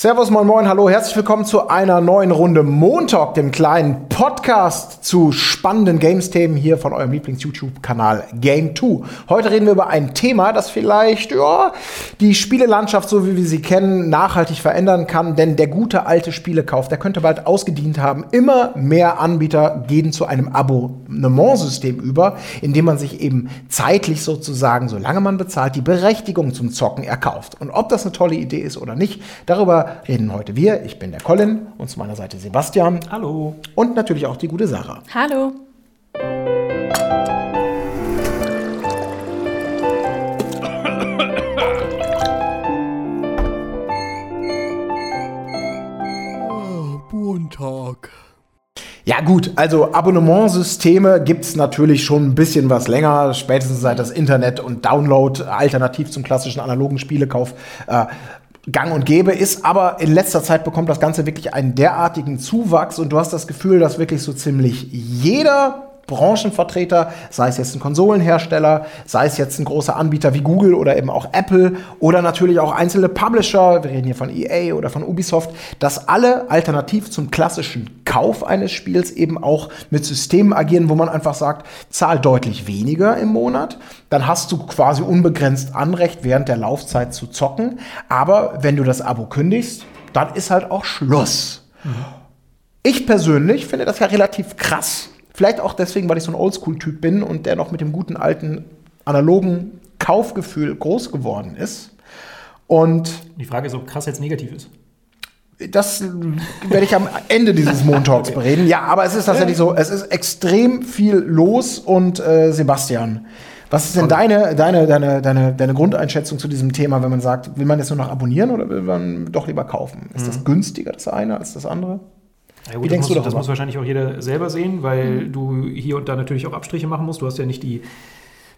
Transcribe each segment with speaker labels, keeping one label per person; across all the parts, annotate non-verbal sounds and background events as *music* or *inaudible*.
Speaker 1: Servus, moin, moin, hallo, herzlich willkommen zu einer neuen Runde Montalk, dem kleinen Podcast zu spannenden Games-Themen hier von eurem Lieblings-YouTube-Kanal Game 2. Heute reden wir über ein Thema, das vielleicht ja, die Spielelandschaft, so wie wir sie kennen, nachhaltig verändern kann, denn der gute alte Spielekauf, der könnte bald ausgedient haben. Immer mehr Anbieter gehen zu einem Abonnementsystem über, in dem man sich eben zeitlich sozusagen, solange man bezahlt, die Berechtigung zum Zocken erkauft. Und ob das eine tolle Idee ist oder nicht, darüber reden heute wir. Ich bin der Colin und zu meiner Seite Sebastian.
Speaker 2: Hallo.
Speaker 1: Und natürlich auch die gute Sarah.
Speaker 3: Hallo.
Speaker 1: Montag. Ja gut, also Abonnementsysteme gibt es natürlich schon ein bisschen was länger, spätestens seit das Internet und Download alternativ zum klassischen analogen Spielekauf äh, gang und gäbe ist, aber in letzter Zeit bekommt das Ganze wirklich einen derartigen Zuwachs und du hast das Gefühl, dass wirklich so ziemlich jeder Branchenvertreter, sei es jetzt ein Konsolenhersteller, sei es jetzt ein großer Anbieter wie Google oder eben auch Apple oder natürlich auch einzelne Publisher, wir reden hier von EA oder von Ubisoft, dass alle alternativ zum klassischen Kauf eines Spiels eben auch mit Systemen agieren, wo man einfach sagt, zahl deutlich weniger im Monat, dann hast du quasi unbegrenzt Anrecht während der Laufzeit zu zocken, aber wenn du das Abo kündigst, dann ist halt auch Schluss. Mhm. Ich persönlich finde das ja relativ krass, Vielleicht auch deswegen, weil ich so ein Oldschool-Typ bin und der noch mit dem guten alten analogen Kaufgefühl groß geworden ist. Und
Speaker 2: die Frage ist, ob krass jetzt negativ ist.
Speaker 1: Das werde ich am Ende dieses *laughs* Montalks okay. bereden. Ja, aber es ist tatsächlich so, es ist extrem viel los und äh, Sebastian, was ist denn deine, deine, deine, deine, deine Grundeinschätzung zu diesem Thema, wenn man sagt, will man jetzt nur noch abonnieren oder will man doch lieber kaufen? Ist mhm. das günstiger, das eine, als das andere?
Speaker 2: Ja, gut, Wie denkst das muss, du Das muss wahrscheinlich auch jeder selber sehen, weil mhm. du hier und da natürlich auch Abstriche machen musst. Du hast ja nicht die,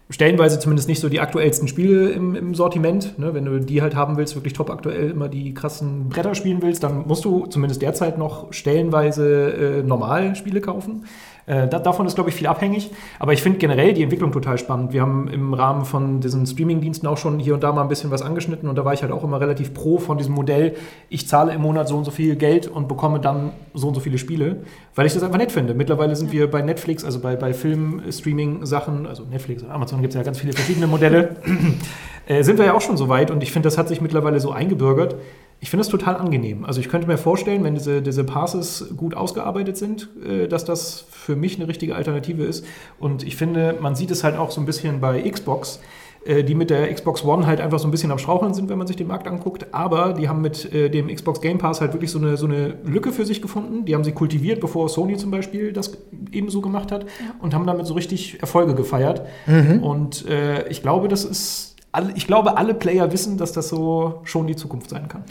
Speaker 2: stellenweise zumindest nicht so die aktuellsten Spiele im, im Sortiment. Ne? Wenn du die halt haben willst, wirklich top aktuell immer die krassen Bretter spielen willst, dann musst du zumindest derzeit noch stellenweise äh, normal Spiele kaufen. Äh, davon ist, glaube ich, viel abhängig. Aber ich finde generell die Entwicklung total spannend. Wir haben im Rahmen von diesen Streaming-Diensten auch schon hier und da mal ein bisschen was angeschnitten und da war ich halt auch immer relativ pro von diesem Modell, ich zahle im Monat so und so viel Geld und bekomme dann so und so viele Spiele, weil ich das einfach nett finde. Mittlerweile sind wir bei Netflix, also bei, bei Film-Streaming-Sachen, also Netflix und Amazon gibt es ja ganz viele verschiedene Modelle, *clears throat* äh, sind wir ja auch schon so weit und ich finde, das hat sich mittlerweile so eingebürgert ich finde das total angenehm. Also ich könnte mir vorstellen, wenn diese, diese Passes gut ausgearbeitet sind, äh, dass das für mich eine richtige Alternative ist. Und ich finde, man sieht es halt auch so ein bisschen bei Xbox, äh, die mit der Xbox One halt einfach so ein bisschen am Straucheln sind, wenn man sich den Markt anguckt. Aber die haben mit äh, dem Xbox Game Pass halt wirklich so eine, so eine Lücke für sich gefunden. Die haben sie kultiviert, bevor Sony zum Beispiel das ebenso gemacht hat und haben damit so richtig Erfolge gefeiert. Mhm. Und äh, ich glaube, das ist ich glaube, alle Player wissen, dass das so schon die Zukunft sein kann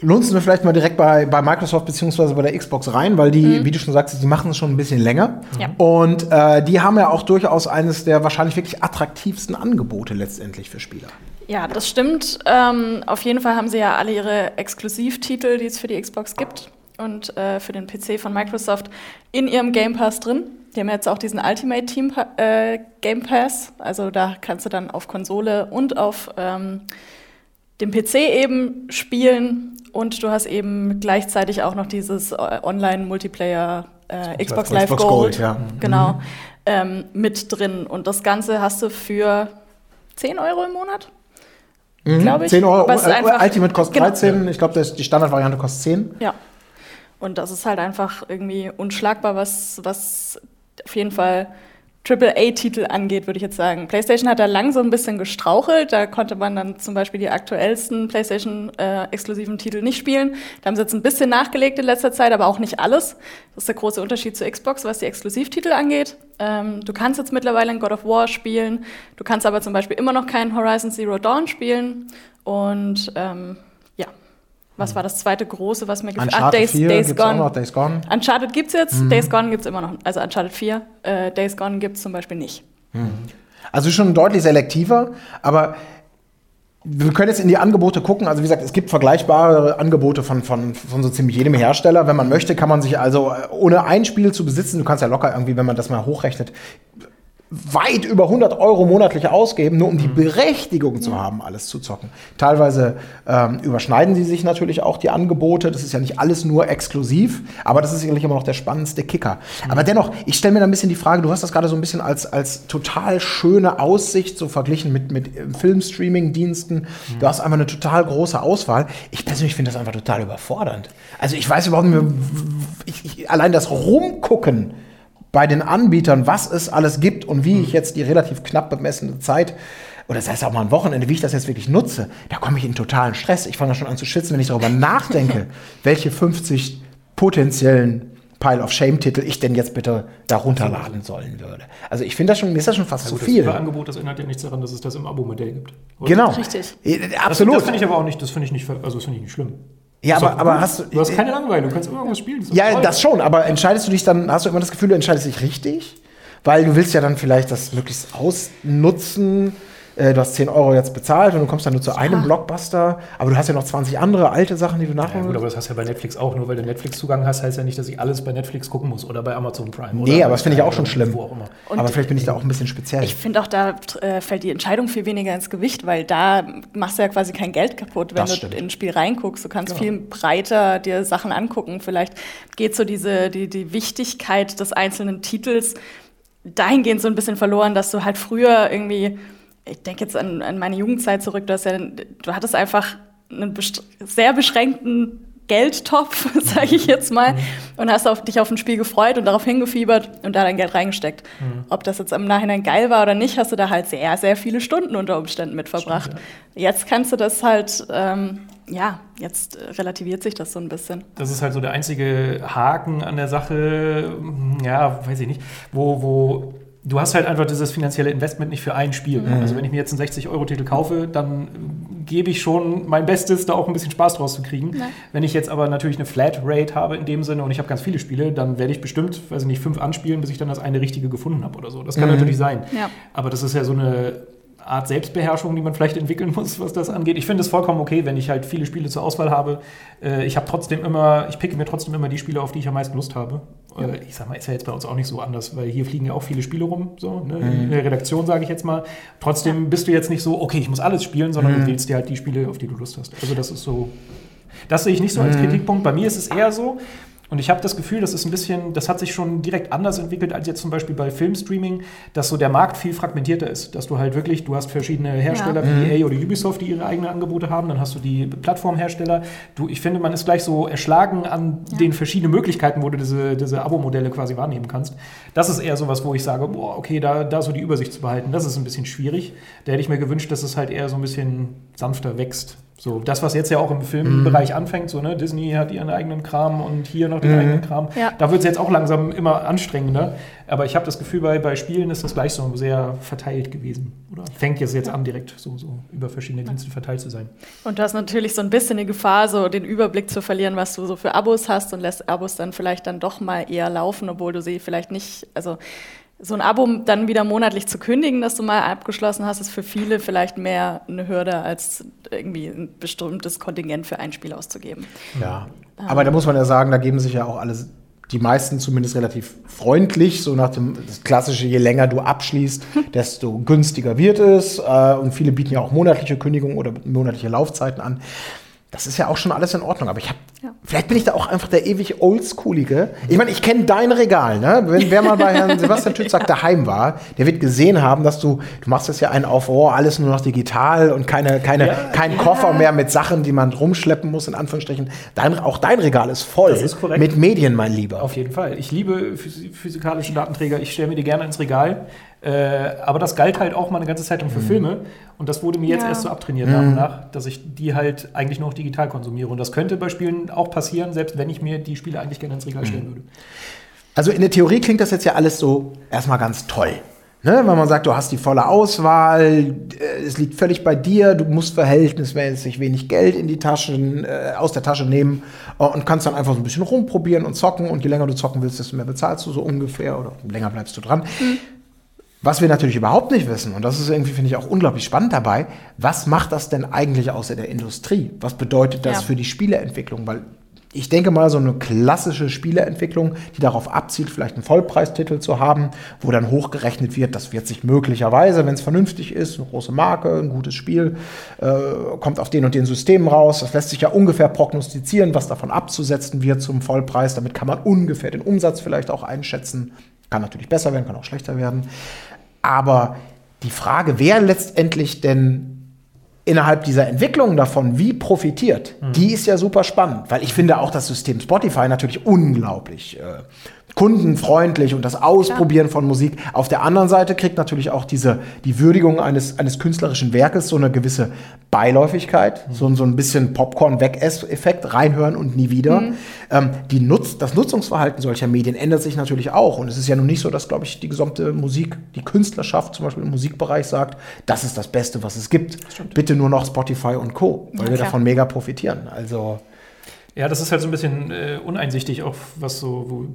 Speaker 1: lunzen wir vielleicht mal direkt bei, bei Microsoft beziehungsweise bei der Xbox rein, weil die, mhm. wie du schon sagst, die machen es schon ein bisschen länger. Ja. Und äh, die haben ja auch durchaus eines der wahrscheinlich wirklich attraktivsten Angebote letztendlich für Spieler.
Speaker 3: Ja, das stimmt. Ähm, auf jeden Fall haben sie ja alle ihre Exklusivtitel, die es für die Xbox gibt und äh, für den PC von Microsoft in ihrem Game Pass drin. Die haben jetzt auch diesen Ultimate Team äh, Game Pass. Also da kannst du dann auf Konsole und auf ähm, dem PC eben spielen und du hast eben gleichzeitig auch noch dieses äh, Online-Multiplayer äh, Xbox Live Xbox Gold, Gold ja. genau, mhm. ähm, mit drin. Und das Ganze hast du für 10 Euro im Monat.
Speaker 1: Mhm. Glaube ich. 10 Euro. Was äh, Ultimate kostet genau. 13. Ich glaube, die Standardvariante kostet 10.
Speaker 3: Ja. Und das ist halt einfach irgendwie unschlagbar, was, was auf jeden Fall AAA-Titel angeht, würde ich jetzt sagen. PlayStation hat da lang so ein bisschen gestrauchelt. Da konnte man dann zum Beispiel die aktuellsten PlayStation-exklusiven äh, Titel nicht spielen. Da haben sie jetzt ein bisschen nachgelegt in letzter Zeit, aber auch nicht alles. Das ist der große Unterschied zu Xbox, was die Exklusivtitel angeht. Ähm, du kannst jetzt mittlerweile in God of War spielen. Du kannst aber zum Beispiel immer noch keinen Horizon Zero Dawn spielen. Und ähm, was war das zweite große, was mir gefällt?
Speaker 1: Ah, Days, 4 Days Gone. Auch noch, Days Gone.
Speaker 3: Uncharted gibt es jetzt, mhm. Days Gone gibt es immer noch. Also Uncharted 4, äh, Days Gone gibt es zum Beispiel nicht.
Speaker 1: Mhm. Also schon deutlich selektiver, aber wir können jetzt in die Angebote gucken. Also wie gesagt, es gibt vergleichbare Angebote von, von, von so ziemlich jedem Hersteller. Wenn man möchte, kann man sich also, ohne ein Spiel zu besitzen, du kannst ja locker irgendwie, wenn man das mal hochrechnet, weit über 100 Euro monatlich ausgeben, nur um die mhm. Berechtigung zu haben, alles zu zocken. Teilweise ähm, überschneiden sie sich natürlich auch die Angebote. Das ist ja nicht alles nur exklusiv, aber das ist sicherlich immer noch der spannendste Kicker. Mhm. Aber dennoch, ich stelle mir da ein bisschen die Frage, du hast das gerade so ein bisschen als, als total schöne Aussicht so verglichen mit, mit äh, Filmstreaming-Diensten. Mhm. Du hast einfach eine total große Auswahl. Ich persönlich finde das einfach total überfordernd. Also ich weiß überhaupt nicht mehr, ich, ich, allein das Rumgucken bei den Anbietern, was es alles gibt und wie ich jetzt die relativ knapp bemessene Zeit oder das heißt auch mal ein Wochenende, wie ich das jetzt wirklich nutze, da komme ich in totalen Stress. Ich fange da schon an zu schützen, wenn ich darüber nachdenke, *laughs* welche 50 potenziellen Pile of Shame-Titel ich denn jetzt bitte da runterladen sollen würde. Also ich finde das schon, mir ist das schon fast ja, zu viel.
Speaker 2: Das Angebot, das erinnert ja nichts daran, dass es das im Abo-Modell gibt.
Speaker 1: Oder? Genau.
Speaker 3: Richtig.
Speaker 1: Absolut.
Speaker 2: Das, das finde ich aber auch nicht, das finde ich nicht, also das finde ich nicht schlimm.
Speaker 1: Ja, aber, aber hast du.
Speaker 2: Du hast keine Langeweile, du kannst immer irgendwas spielen.
Speaker 1: Das ja, toll. das schon, aber entscheidest du dich dann, hast du immer das Gefühl, du entscheidest dich richtig? Weil du willst ja dann vielleicht das möglichst ausnutzen äh, du hast 10 Euro jetzt bezahlt und du kommst dann nur zu einem Blockbuster, aber du hast ja noch 20 andere alte Sachen, die du nachholen
Speaker 2: ja, gut, aber das hast du ja bei Netflix auch. Nur weil du Netflix-Zugang hast, heißt ja nicht, dass ich alles bei Netflix gucken muss oder bei Amazon Prime.
Speaker 1: Nee, aber das finde ich auch schon schlimm. aber vielleicht bin ich da auch ein bisschen speziell.
Speaker 3: Ich finde auch, da äh, fällt die Entscheidung viel weniger ins Gewicht, weil da machst du ja quasi kein Geld kaputt, wenn das du in ein Spiel reinguckst. Du kannst genau. viel breiter dir Sachen angucken. Vielleicht geht so diese, die, die Wichtigkeit des einzelnen Titels dahingehend so ein bisschen verloren, dass du halt früher irgendwie ich denke jetzt an, an, meine Jugendzeit zurück, du, hast ja, du hattest einfach einen sehr beschränkten Geldtopf, *laughs* sage ich jetzt mal, mhm. und hast auf, dich auf ein Spiel gefreut und darauf hingefiebert und da dein Geld reingesteckt. Mhm. Ob das jetzt im Nachhinein geil war oder nicht, hast du da halt sehr, sehr viele Stunden unter Umständen mit verbracht. Stimmt, ja. Jetzt kannst du das halt, ähm, ja, jetzt relativiert sich das so ein bisschen.
Speaker 2: Das ist halt so der einzige Haken an der Sache, ja, weiß ich nicht, wo, wo du hast halt einfach dieses finanzielle Investment nicht für ein Spiel. Mhm. Also wenn ich mir jetzt einen 60-Euro-Titel kaufe, dann gebe ich schon mein Bestes, da auch ein bisschen Spaß draus zu kriegen. Ja. Wenn ich jetzt aber natürlich eine Flatrate habe in dem Sinne und ich habe ganz viele Spiele, dann werde ich bestimmt, weiß ich nicht, fünf anspielen, bis ich dann das eine richtige gefunden habe oder so. Das kann mhm. natürlich sein. Ja. Aber das ist ja so eine Art Selbstbeherrschung, die man vielleicht entwickeln muss, was das angeht. Ich finde es vollkommen okay, wenn ich halt viele Spiele zur Auswahl habe. Äh, ich habe trotzdem immer, ich picke mir trotzdem immer die Spiele, auf die ich am meisten Lust habe. Ja. Äh, ich sag mal, ist ja jetzt bei uns auch nicht so anders, weil hier fliegen ja auch viele Spiele rum, so ne? mhm. in der Redaktion sage ich jetzt mal. Trotzdem bist du jetzt nicht so, okay, ich muss alles spielen, sondern mhm. du wählst dir halt die Spiele, auf die du Lust hast. Also das ist so, das sehe ich nicht so als mhm. Kritikpunkt. Bei mir ist es eher so, und ich habe das Gefühl, das ist ein bisschen, das hat sich schon direkt anders entwickelt als jetzt zum Beispiel bei Filmstreaming, dass so der Markt viel fragmentierter ist. Dass du halt wirklich, du hast verschiedene Hersteller ja. wie mhm. EA oder Ubisoft, die ihre eigenen Angebote haben, dann hast du die Plattformhersteller. Du, ich finde, man ist gleich so erschlagen an ja. den verschiedenen Möglichkeiten, wo du diese, diese Abo-Modelle quasi wahrnehmen kannst. Das ist eher so was, wo ich sage, boah, okay, da, da so die Übersicht zu behalten, das ist ein bisschen schwierig. Da hätte ich mir gewünscht, dass es halt eher so ein bisschen sanfter wächst. So, das, was jetzt ja auch im Filmbereich mhm. anfängt, so, ne, Disney hat ihren eigenen Kram und hier noch den mhm. eigenen Kram. Ja. Da wird es jetzt auch langsam immer anstrengender. Aber ich habe das Gefühl, bei, bei Spielen ist das gleich so sehr verteilt gewesen. Oder fängt jetzt, jetzt an, direkt so, so über verschiedene Dienste verteilt zu sein.
Speaker 3: Und du hast natürlich so ein bisschen die Gefahr, so den Überblick zu verlieren, was du so für Abos hast und lässt Abos dann vielleicht dann doch mal eher laufen, obwohl du sie vielleicht nicht, also so ein Abo dann wieder monatlich zu kündigen, das du mal abgeschlossen hast, ist für viele vielleicht mehr eine Hürde, als irgendwie ein bestimmtes Kontingent für ein Spiel auszugeben.
Speaker 1: Ja, aber da muss man ja sagen, da geben sich ja auch alle, die meisten zumindest relativ freundlich, so nach dem das klassische, je länger du abschließt, *laughs* desto günstiger wird es. Äh, und viele bieten ja auch monatliche Kündigungen oder monatliche Laufzeiten an das ist ja auch schon alles in Ordnung. Aber ich habe, ja. vielleicht bin ich da auch einfach der ewig Oldschoolige. Ich meine, ich kenne dein Regal, ne? Wenn wer mal bei Herrn Sebastian Tützak *laughs* ja. daheim war, der wird gesehen haben, dass du, du machst das ja ein auf, oh, alles nur noch digital und keine, keine, ja. kein ja. Koffer mehr mit Sachen, die man rumschleppen muss, in Anführungsstrichen. Dein, auch dein Regal ist voll das ist korrekt. mit Medien, mein Lieber.
Speaker 2: Auf jeden Fall. Ich liebe physikalische Datenträger. Ich stelle mir die gerne ins Regal. Äh, aber das galt halt auch mal eine ganze Zeit lang für mhm. Filme. Und das wurde mir jetzt ja. erst so abtrainiert nach und mhm. nach, dass ich die halt eigentlich nur noch digital konsumiere. Und das könnte bei Spielen auch passieren, selbst wenn ich mir die Spiele eigentlich gerne ins Regal stellen mhm. würde.
Speaker 1: Also in der Theorie klingt das jetzt ja alles so erstmal ganz toll. Ne, wenn man sagt, du hast die volle Auswahl, äh, es liegt völlig bei dir, du musst verhältnismäßig wenig Geld in die Taschen, äh, aus der Tasche nehmen äh, und kannst dann einfach so ein bisschen rumprobieren und zocken und je länger du zocken willst, desto mehr bezahlst du so ungefähr oder länger bleibst du dran. Mhm. Was wir natürlich überhaupt nicht wissen, und das ist irgendwie, finde ich, auch unglaublich spannend dabei, was macht das denn eigentlich außer der Industrie? Was bedeutet das ja. für die Spieleentwicklung? Weil ich denke mal, so eine klassische Spieleentwicklung, die darauf abzielt, vielleicht einen Vollpreistitel zu haben, wo dann hochgerechnet wird, das wird sich möglicherweise, wenn es vernünftig ist, eine große Marke, ein gutes Spiel, äh, kommt auf den und den Systemen raus. Das lässt sich ja ungefähr prognostizieren, was davon abzusetzen wird zum Vollpreis. Damit kann man ungefähr den Umsatz vielleicht auch einschätzen. Kann natürlich besser werden, kann auch schlechter werden. Aber die Frage, wer letztendlich denn innerhalb dieser Entwicklung davon wie profitiert, mhm. die ist ja super spannend, weil ich finde auch das System Spotify natürlich unglaublich äh, kundenfreundlich und das Ausprobieren ja. von Musik. Auf der anderen Seite kriegt natürlich auch diese, die Würdigung eines, eines künstlerischen Werkes so eine gewisse Beiläufigkeit, mhm. so, so ein bisschen Popcorn-Weg-Effekt, reinhören und nie wieder. Mhm. Ähm, die Nutz, das Nutzungsverhalten solcher Medien ändert sich natürlich auch. Und es ist ja nun nicht so, dass, glaube ich, die gesamte Musik, die Künstlerschaft zum Beispiel im Musikbereich sagt, das ist das Beste, was es gibt. Bitte nur noch Spotify und Co., weil ja, wir davon mega profitieren. Also
Speaker 2: ja, das ist halt so ein bisschen äh, uneinsichtig, auch was so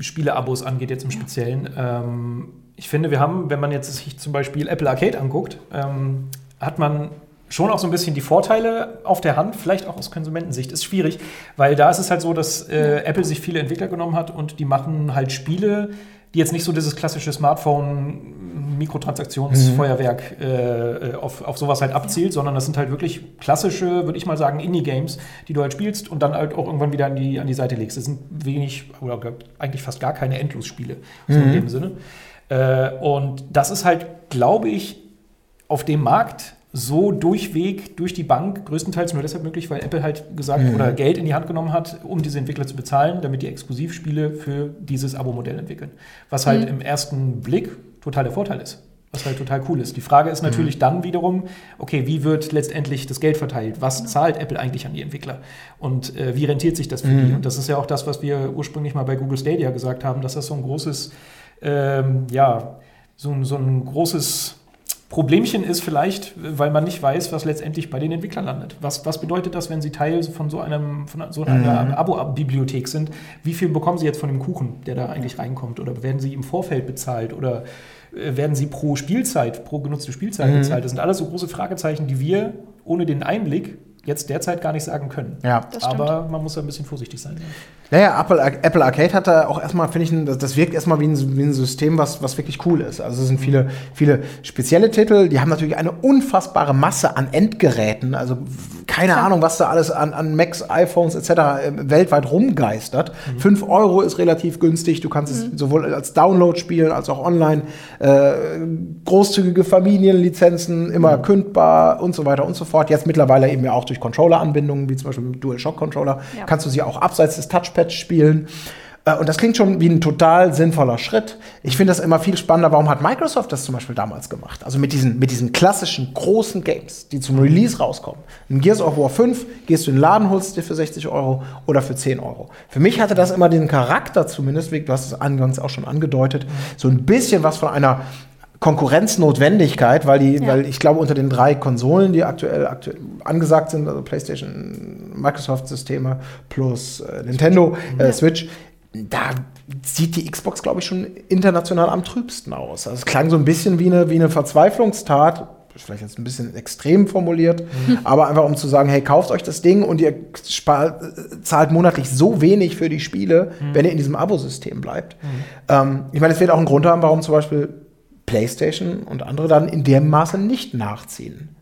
Speaker 2: Spieleabos angeht, jetzt im Speziellen. Ähm, ich finde, wir haben, wenn man jetzt sich zum Beispiel Apple Arcade anguckt, ähm, hat man schon auch so ein bisschen die Vorteile auf der Hand, vielleicht auch aus Konsumentensicht. Ist schwierig, weil da ist es halt so, dass äh, Apple sich viele Entwickler genommen hat und die machen halt Spiele, die jetzt nicht so dieses klassische Smartphone-Mikrotransaktionsfeuerwerk mhm. äh, auf, auf sowas halt abzielt, sondern das sind halt wirklich klassische, würde ich mal sagen, Indie-Games, die du halt spielst und dann halt auch irgendwann wieder an die, an die Seite legst. Das sind wenig oder eigentlich fast gar keine Endlosspiele, so mhm. in dem Sinne. Äh, und das ist halt, glaube ich, auf dem Markt so durchweg, durch die Bank, größtenteils nur deshalb möglich, weil Apple halt gesagt mhm. oder Geld in die Hand genommen hat, um diese Entwickler zu bezahlen, damit die Exklusivspiele für dieses Abo-Modell entwickeln. Was halt mhm. im ersten Blick total der Vorteil ist. Was halt total cool ist. Die Frage ist natürlich mhm. dann wiederum, okay, wie wird letztendlich das Geld verteilt? Was zahlt Apple eigentlich an die Entwickler? Und äh, wie rentiert sich das für die? Mhm. Und das ist ja auch das, was wir ursprünglich mal bei Google Stadia gesagt haben, dass das so ein großes, ähm, ja, so, so ein großes Problemchen ist vielleicht, weil man nicht weiß, was letztendlich bei den Entwicklern landet. Was, was bedeutet das, wenn sie Teil von so, einem, von so einer mhm. Abo-Bibliothek sind? Wie viel bekommen sie jetzt von dem Kuchen, der da eigentlich reinkommt? Oder werden sie im Vorfeld bezahlt? Oder äh, werden sie pro Spielzeit, pro genutzte Spielzeit mhm. bezahlt? Das sind alles so große Fragezeichen, die wir ohne den Einblick jetzt derzeit gar nicht sagen können.
Speaker 1: Ja,
Speaker 2: aber man muss da ein bisschen vorsichtig sein.
Speaker 1: Naja, Apple, Apple Arcade hat da auch erstmal, finde ich, ein, das wirkt erstmal wie ein, wie ein System, was, was wirklich cool ist. Also es sind viele, viele spezielle Titel, die haben natürlich eine unfassbare Masse an Endgeräten. Also keine ja. Ahnung, was da alles an, an Macs, iPhones etc. Äh, weltweit rumgeistert. Mhm. 5 Euro ist relativ günstig. Du kannst mhm. es sowohl als Download spielen als auch online. Äh, großzügige Familienlizenzen, immer mhm. kündbar und so weiter und so fort. Jetzt mittlerweile eben ja auch durch Controller-Anbindungen, wie zum Beispiel mit DualShock-Controller, ja. kannst du sie auch abseits des Touch Touchpad spielen. Äh, und das klingt schon wie ein total sinnvoller Schritt. Ich finde das immer viel spannender. Warum hat Microsoft das zum Beispiel damals gemacht? Also mit diesen, mit diesen klassischen großen Games, die zum Release rauskommen. In Gears of War 5 gehst du in den Laden, holst dir für 60 Euro oder für 10 Euro. Für mich hatte das immer den Charakter zumindest, du hast es angangs auch schon angedeutet, so ein bisschen was von einer Konkurrenznotwendigkeit, weil die, ja. weil ich glaube, unter den drei Konsolen, die aktuell, aktuell angesagt sind, also PlayStation, Microsoft-Systeme plus äh, Nintendo, äh, Switch, da sieht die Xbox, glaube ich, schon international am trübsten aus. Also es klang so ein bisschen wie eine, wie eine Verzweiflungstat, vielleicht jetzt ein bisschen extrem formuliert, mhm. aber einfach um zu sagen, hey, kauft euch das Ding und ihr zahlt monatlich so wenig für die Spiele, mhm. wenn ihr in diesem Abosystem bleibt. Mhm. Ähm, ich meine, es wird auch einen Grund haben, warum zum Beispiel PlayStation und andere dann in dem Maße nicht nachziehen.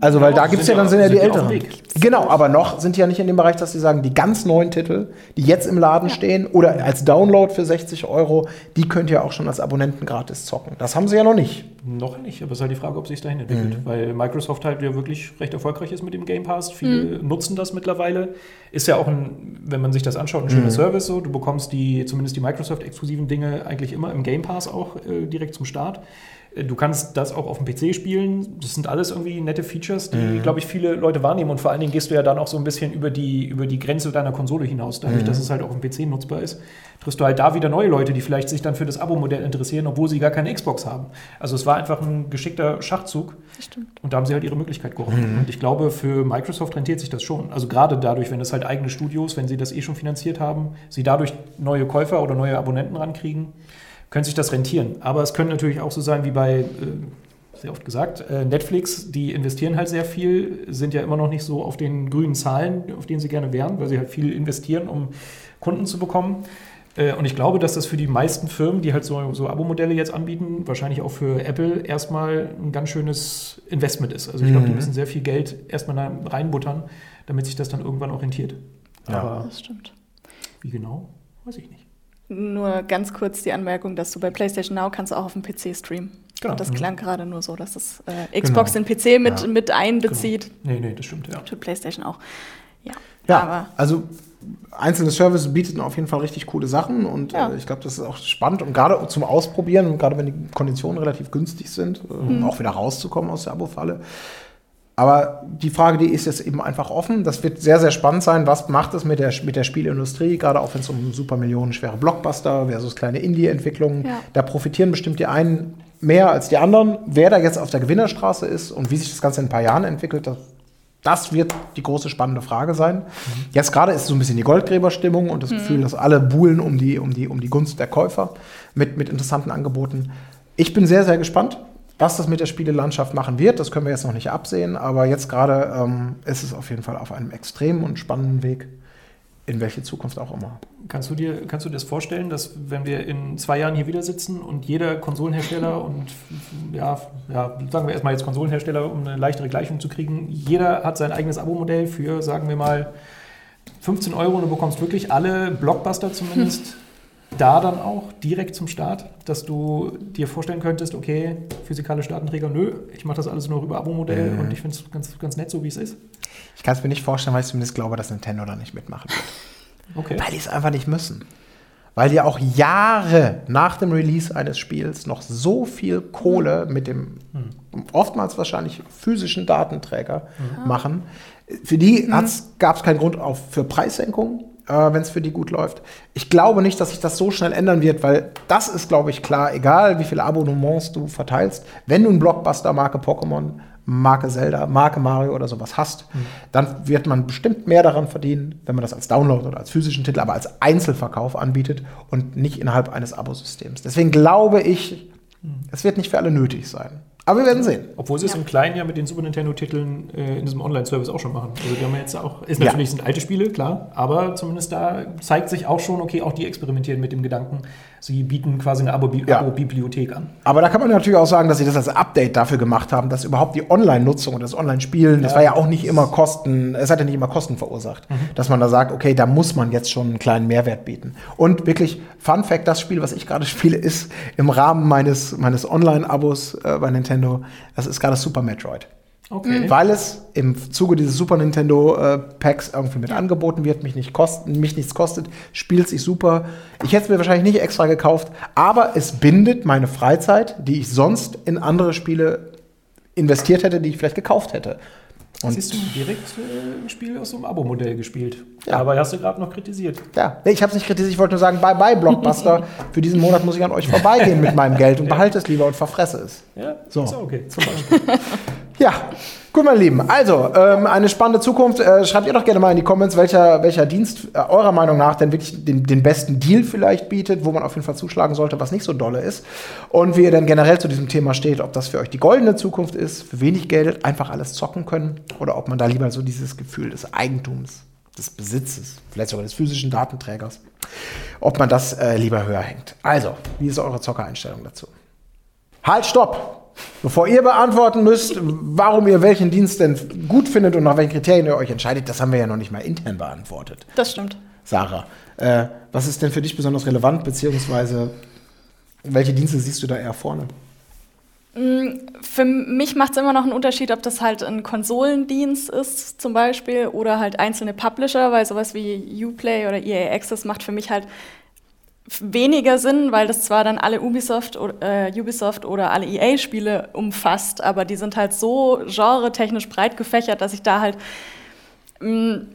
Speaker 1: Also, weil da gibt es ja dann sind ja die Älteren. Genau, aber noch sind die ja nicht in dem Bereich, dass sie sagen, die ganz neuen Titel, die jetzt im Laden ja. stehen oder als Download für 60 Euro, die könnt ihr auch schon als Abonnenten gratis zocken. Das haben sie ja noch nicht.
Speaker 2: Noch nicht, aber es ist halt die Frage, ob sich dahin entwickelt. Mhm. Weil Microsoft halt ja wirklich recht erfolgreich ist mit dem Game Pass. Viele mhm. nutzen das mittlerweile. Ist ja auch ein, wenn man sich das anschaut, ein schöner mhm. Service so. Du bekommst die, zumindest die Microsoft-exklusiven Dinge eigentlich immer im Game Pass auch äh, direkt zum Start. Du kannst das auch auf dem PC spielen. Das sind alles irgendwie nette Features, die, mhm. glaube ich, viele Leute wahrnehmen. Und vor allen Dingen gehst du ja dann auch so ein bisschen über die, über die Grenze deiner Konsole hinaus. Dadurch, mhm. dass es halt auch auf dem PC nutzbar ist, triffst du halt da wieder neue Leute, die vielleicht sich dann für das Abo-Modell interessieren, obwohl sie gar keine Xbox haben. Also es war einfach ein geschickter Schachzug. Und da haben sie halt ihre Möglichkeit gefunden. Mhm. Und ich glaube, für Microsoft rentiert sich das schon. Also gerade dadurch, wenn es halt eigene Studios, wenn sie das eh schon finanziert haben, sie dadurch neue Käufer oder neue Abonnenten rankriegen könnte sich das rentieren. Aber es könnte natürlich auch so sein wie bei äh, sehr oft gesagt. Äh, Netflix, die investieren halt sehr viel, sind ja immer noch nicht so auf den grünen Zahlen, auf denen sie gerne wären, weil sie halt viel investieren, um Kunden zu bekommen. Äh, und ich glaube, dass das für die meisten Firmen, die halt so, so Abo-Modelle jetzt anbieten, wahrscheinlich auch für Apple erstmal ein ganz schönes Investment ist. Also ich glaube, die mhm. müssen sehr viel Geld erstmal reinbuttern, damit sich das dann irgendwann orientiert.
Speaker 3: Ja, Aber das stimmt.
Speaker 2: Wie genau, weiß ich nicht.
Speaker 3: Nur ganz kurz die Anmerkung, dass du bei PlayStation Now kannst auch auf dem PC streamen. Genau. Und das mhm. klang gerade nur so, dass das äh, Xbox genau. den PC mit, ja. mit einbezieht.
Speaker 2: Genau. Nee, nee, das stimmt, ja.
Speaker 3: Für PlayStation auch. Ja,
Speaker 1: ja aber also einzelne Services bieten auf jeden Fall richtig coole Sachen und ja. äh, ich glaube, das ist auch spannend und gerade zum Ausprobieren und gerade wenn die Konditionen relativ günstig sind, äh, mhm. auch wieder rauszukommen aus der Abo-Falle. Aber die Frage, die ist jetzt eben einfach offen. Das wird sehr, sehr spannend sein. Was macht es mit der, mit der Spielindustrie, gerade auch wenn es um super millionenschwere Blockbuster versus kleine Indie-Entwicklungen, ja. da profitieren bestimmt die einen mehr als die anderen. Wer da jetzt auf der Gewinnerstraße ist und wie sich das Ganze in ein paar Jahren entwickelt, das, das wird die große spannende Frage sein. Mhm. Jetzt gerade ist so ein bisschen die Goldgräberstimmung und das mhm. Gefühl, dass alle buhlen um die, um, die, um die Gunst der Käufer mit, mit interessanten Angeboten. Ich bin sehr, sehr gespannt. Was das mit der Spielelandschaft machen wird, das können wir jetzt noch nicht absehen, aber jetzt gerade ähm, ist es auf jeden Fall auf einem extremen und spannenden Weg, in welche Zukunft auch immer.
Speaker 2: Kannst du dir, kannst du dir das vorstellen, dass wenn wir in zwei Jahren hier wieder sitzen und jeder Konsolenhersteller und ja, ja, sagen wir erstmal jetzt Konsolenhersteller, um eine leichtere Gleichung zu kriegen, jeder hat sein eigenes Abo-Modell für, sagen wir mal, 15 Euro und du bekommst wirklich alle Blockbuster zumindest *laughs* da dann auch direkt zum Start, dass du dir vorstellen könntest, okay, physikalische Datenträger, nö, ich mache das alles nur über Abo-Modell mhm. und ich finde es ganz, ganz nett, so wie es ist.
Speaker 1: Ich kann es mir nicht vorstellen, weil ich zumindest glaube, dass Nintendo da nicht mitmachen wird. Okay. Weil die es einfach nicht müssen. Weil die auch Jahre nach dem Release eines Spiels noch so viel Kohle mhm. mit dem mhm. oftmals wahrscheinlich physischen Datenträger mhm. machen. Für die mhm. gab es keinen Grund auf, für Preissenkungen äh, wenn es für die gut läuft. Ich glaube nicht, dass sich das so schnell ändern wird, weil das ist, glaube ich, klar, egal wie viele Abonnements du verteilst, wenn du einen Blockbuster Marke Pokémon, Marke Zelda, Marke Mario oder sowas hast, mhm. dann wird man bestimmt mehr daran verdienen, wenn man das als Download oder als physischen Titel, aber als Einzelverkauf anbietet und nicht innerhalb eines Abosystems. Deswegen glaube ich, mhm. es wird nicht für alle nötig sein. Aber wir werden sehen.
Speaker 2: Obwohl sie es im Kleinen ja mit den Super Nintendo-Titeln äh, in diesem Online-Service auch schon machen. Also die haben ja jetzt auch, ist natürlich ja. sind alte Spiele, klar, aber zumindest da zeigt sich auch schon, okay, auch die experimentieren mit dem Gedanken, sie bieten quasi eine Abo-Bibliothek ja. an.
Speaker 1: Aber da kann man natürlich auch sagen, dass sie das als Update dafür gemacht haben, dass überhaupt die Online-Nutzung und das Online-Spielen, das war ja auch nicht immer Kosten, es hat ja nicht immer Kosten verursacht, mhm. dass man da sagt, okay, da muss man jetzt schon einen kleinen Mehrwert bieten. Und wirklich, Fun Fact, das Spiel, was ich gerade *laughs* spiele, ist im Rahmen meines, meines Online-Abos äh, bei Nintendo. Das ist gerade Super Metroid. Okay. Mhm. Weil es im Zuge dieses Super Nintendo äh, Packs irgendwie mit angeboten wird, mich, nicht kosten, mich nichts kostet, spielt sich super. Ich hätte es mir wahrscheinlich nicht extra gekauft, aber es bindet meine Freizeit, die ich sonst in andere Spiele investiert hätte, die ich vielleicht gekauft hätte.
Speaker 2: Und Siehst du direkt äh, ein Spiel aus so einem Abo-Modell gespielt. Ja. Aber hast du gerade noch kritisiert.
Speaker 1: Ja, nee, ich habe es nicht kritisiert. Ich wollte nur sagen, bye bye Blockbuster. *laughs* Für diesen Monat muss ich an euch vorbeigehen mit meinem Geld und behalte es lieber und verfresse es.
Speaker 2: Ja, so. ist okay. Zum Beispiel. *laughs*
Speaker 1: ja, Gut, meine Lieben. Also, ähm, eine spannende Zukunft. Äh, schreibt ihr doch gerne mal in die Comments, welcher, welcher Dienst äh, eurer Meinung nach denn wirklich den, den besten Deal vielleicht bietet, wo man auf jeden Fall zuschlagen sollte, was nicht so dolle ist. Und wie ihr dann generell zu diesem Thema steht, ob das für euch die goldene Zukunft ist, für wenig Geld einfach alles zocken können, oder ob man da lieber so dieses Gefühl des Eigentums, des Besitzes, vielleicht sogar des physischen Datenträgers, ob man das äh, lieber höher hängt. Also, wie ist eure Zockereinstellung dazu? Halt, stopp! Bevor ihr beantworten müsst, warum ihr welchen Dienst denn gut findet und nach welchen Kriterien ihr euch entscheidet, das haben wir ja noch nicht mal intern beantwortet.
Speaker 3: Das stimmt.
Speaker 1: Sarah, äh, was ist denn für dich besonders relevant, beziehungsweise welche Dienste siehst du da eher vorne?
Speaker 3: Mm, für mich macht es immer noch einen Unterschied, ob das halt ein Konsolendienst ist zum Beispiel oder halt einzelne Publisher, weil sowas wie Uplay oder EA Access macht für mich halt weniger Sinn, weil das zwar dann alle Ubisoft, äh, Ubisoft oder alle EA-Spiele umfasst, aber die sind halt so genre-technisch breit gefächert, dass ich da halt mh, mm,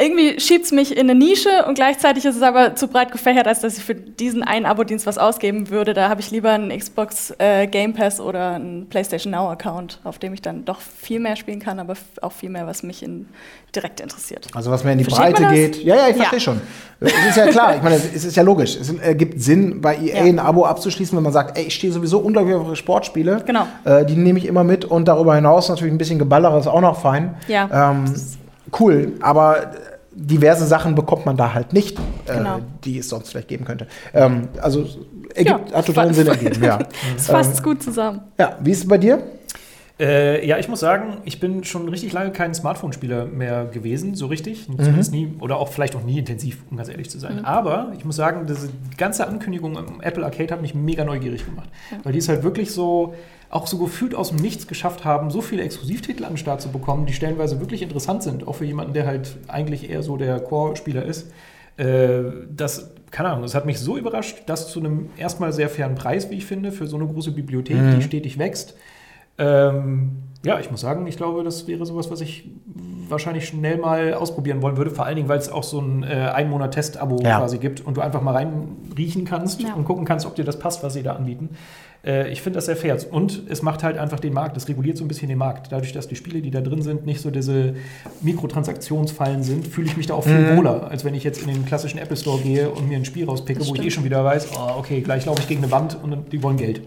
Speaker 3: irgendwie schiebt es mich in eine Nische und gleichzeitig ist es aber zu breit gefächert, als dass ich für diesen einen Abo-Dienst was ausgeben würde. Da habe ich lieber einen Xbox äh, Game Pass oder einen PlayStation Now Account, auf dem ich dann doch viel mehr spielen kann, aber auch viel mehr, was mich in, direkt interessiert.
Speaker 1: Also was mehr in die Versteht Breite geht. Ja, ja, ich verstehe ja. schon. Es ist ja klar, ich meine, es ist ja logisch. Es ergibt Sinn, bei EA ja. ein Abo abzuschließen, wenn man sagt, ey, ich stehe sowieso unglaublich auf Sportspiele.
Speaker 3: Genau.
Speaker 1: Äh, die nehme ich immer mit und darüber hinaus natürlich ein bisschen Geballeres auch noch fein.
Speaker 3: Ja.
Speaker 1: Ähm, cool, aber diverse Sachen bekommt man da halt nicht, äh,
Speaker 3: genau.
Speaker 1: die es sonst vielleicht geben könnte. Ähm, also ergibt, ja, hat totalen Sinn ergeben. Ja. *laughs*
Speaker 3: Es fasst ähm, gut zusammen.
Speaker 1: Ja, wie ist es bei dir?
Speaker 2: Äh, ja, ich muss sagen, ich bin schon richtig lange kein Smartphone-Spieler mehr gewesen, so richtig. Mhm. Zumindest nie, oder auch vielleicht auch nie intensiv, um ganz ehrlich zu sein. Mhm. Aber ich muss sagen, diese ganze Ankündigung im Apple Arcade hat mich mega neugierig gemacht. Ja. Weil die ist halt wirklich so, auch so gefühlt aus dem Nichts geschafft haben, so viele Exklusivtitel an den Start zu bekommen, die stellenweise wirklich interessant sind, auch für jemanden, der halt eigentlich eher so der Core-Spieler ist. Äh, das, keine Ahnung, das hat mich so überrascht, dass zu einem erstmal sehr fairen Preis, wie ich finde, für so eine große Bibliothek, mhm. die stetig wächst. Ähm, ja, ich muss sagen, ich glaube, das wäre sowas, was ich wahrscheinlich schnell mal ausprobieren wollen würde. Vor allen Dingen, weil es auch so ein äh, ein Monat Test-Abo ja. quasi gibt und du einfach mal reinriechen kannst ja. und gucken kannst, ob dir das passt, was sie da anbieten. Äh, ich finde das sehr fair. Und es macht halt einfach den Markt, es reguliert so ein bisschen den Markt. Dadurch, dass die Spiele, die da drin sind, nicht so diese Mikrotransaktionsfallen sind, fühle ich mich da auch viel mhm. wohler, als wenn ich jetzt in den klassischen Apple Store gehe und mir ein Spiel rauspicke, wo ich eh schon wieder weiß, oh, okay, gleich laufe ich gegen eine Wand und die wollen Geld.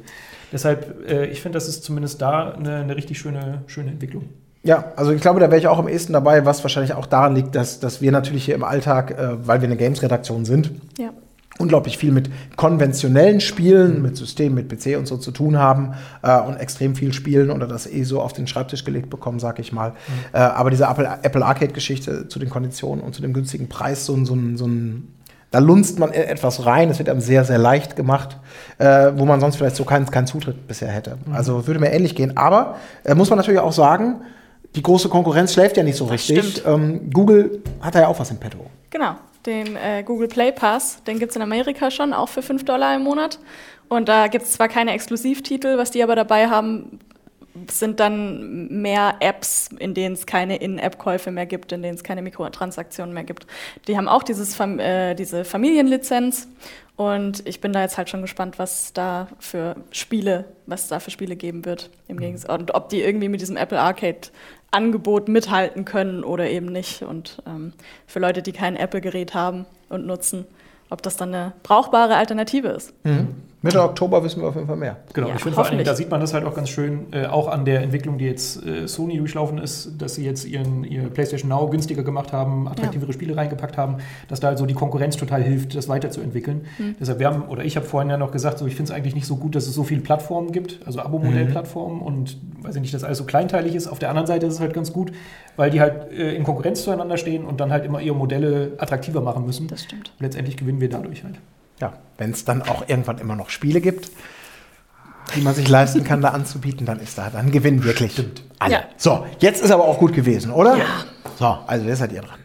Speaker 2: Deshalb, äh, ich finde, das ist zumindest da eine, eine richtig schöne, schöne Entwicklung.
Speaker 1: Ja, also ich glaube, da wäre ich auch am ehesten dabei, was wahrscheinlich auch daran liegt, dass, dass wir natürlich hier im Alltag, äh, weil wir eine Games-Redaktion sind,
Speaker 3: ja.
Speaker 1: unglaublich viel mit konventionellen Spielen, mit Systemen, mit PC und so zu tun haben äh, und extrem viel spielen oder das eh so auf den Schreibtisch gelegt bekommen, sag ich mal. Mhm. Äh, aber diese Apple, Apple Arcade-Geschichte zu den Konditionen und zu dem günstigen Preis, so, so, so ein da lunzt man etwas rein, es wird einem sehr, sehr leicht gemacht, äh, wo man sonst vielleicht so keinen kein Zutritt bisher hätte. Mhm. Also würde mir ähnlich gehen. Aber äh, muss man natürlich auch sagen, die große Konkurrenz schläft ja nicht so richtig. Ähm, Google hat da ja auch was im Petto.
Speaker 3: Genau, den äh, Google Play Pass, den gibt es in Amerika schon, auch für 5 Dollar im Monat. Und da gibt es zwar keine Exklusivtitel, was die aber dabei haben, sind dann mehr Apps, in denen es keine In-App-Käufe mehr gibt, in denen es keine Mikrotransaktionen mehr gibt. Die haben auch dieses, äh, diese Familienlizenz und ich bin da jetzt halt schon gespannt, was da für Spiele, was da für Spiele geben wird im mhm. Gegensatz und ob die irgendwie mit diesem Apple Arcade Angebot mithalten können oder eben nicht. Und ähm, für Leute, die kein Apple-Gerät haben und nutzen, ob das dann eine brauchbare Alternative ist.
Speaker 1: Mhm. Mitte Oktober wissen wir auf jeden Fall mehr.
Speaker 2: Genau, ja, ich finde vor allem, da sieht man das halt auch ganz schön, äh, auch an der Entwicklung, die jetzt äh, Sony durchlaufen ist, dass sie jetzt ihren ihr PlayStation Now günstiger gemacht haben, attraktivere ja. Spiele reingepackt haben, dass da also die Konkurrenz total hilft, das weiterzuentwickeln. Mhm. Deshalb, wir haben, oder ich habe vorhin ja noch gesagt, so, ich finde es eigentlich nicht so gut, dass es so viele Plattformen gibt, also Abo-Modell-Plattformen mhm. und weiß ich nicht, dass alles so kleinteilig ist. Auf der anderen Seite ist es halt ganz gut, weil die halt äh, in Konkurrenz zueinander stehen und dann halt immer ihre Modelle attraktiver machen müssen.
Speaker 3: Das stimmt.
Speaker 2: letztendlich gewinnen wir dadurch halt
Speaker 1: ja, wenn es dann auch irgendwann immer noch Spiele gibt, die man sich leisten kann, da anzubieten, dann ist da, dann gewinnen wirklich Stimmt. alle. Ja. So, jetzt ist aber auch gut gewesen, oder?
Speaker 3: Ja.
Speaker 1: So, also wer seid ihr dran?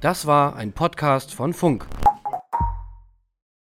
Speaker 4: Das war ein Podcast von Funk.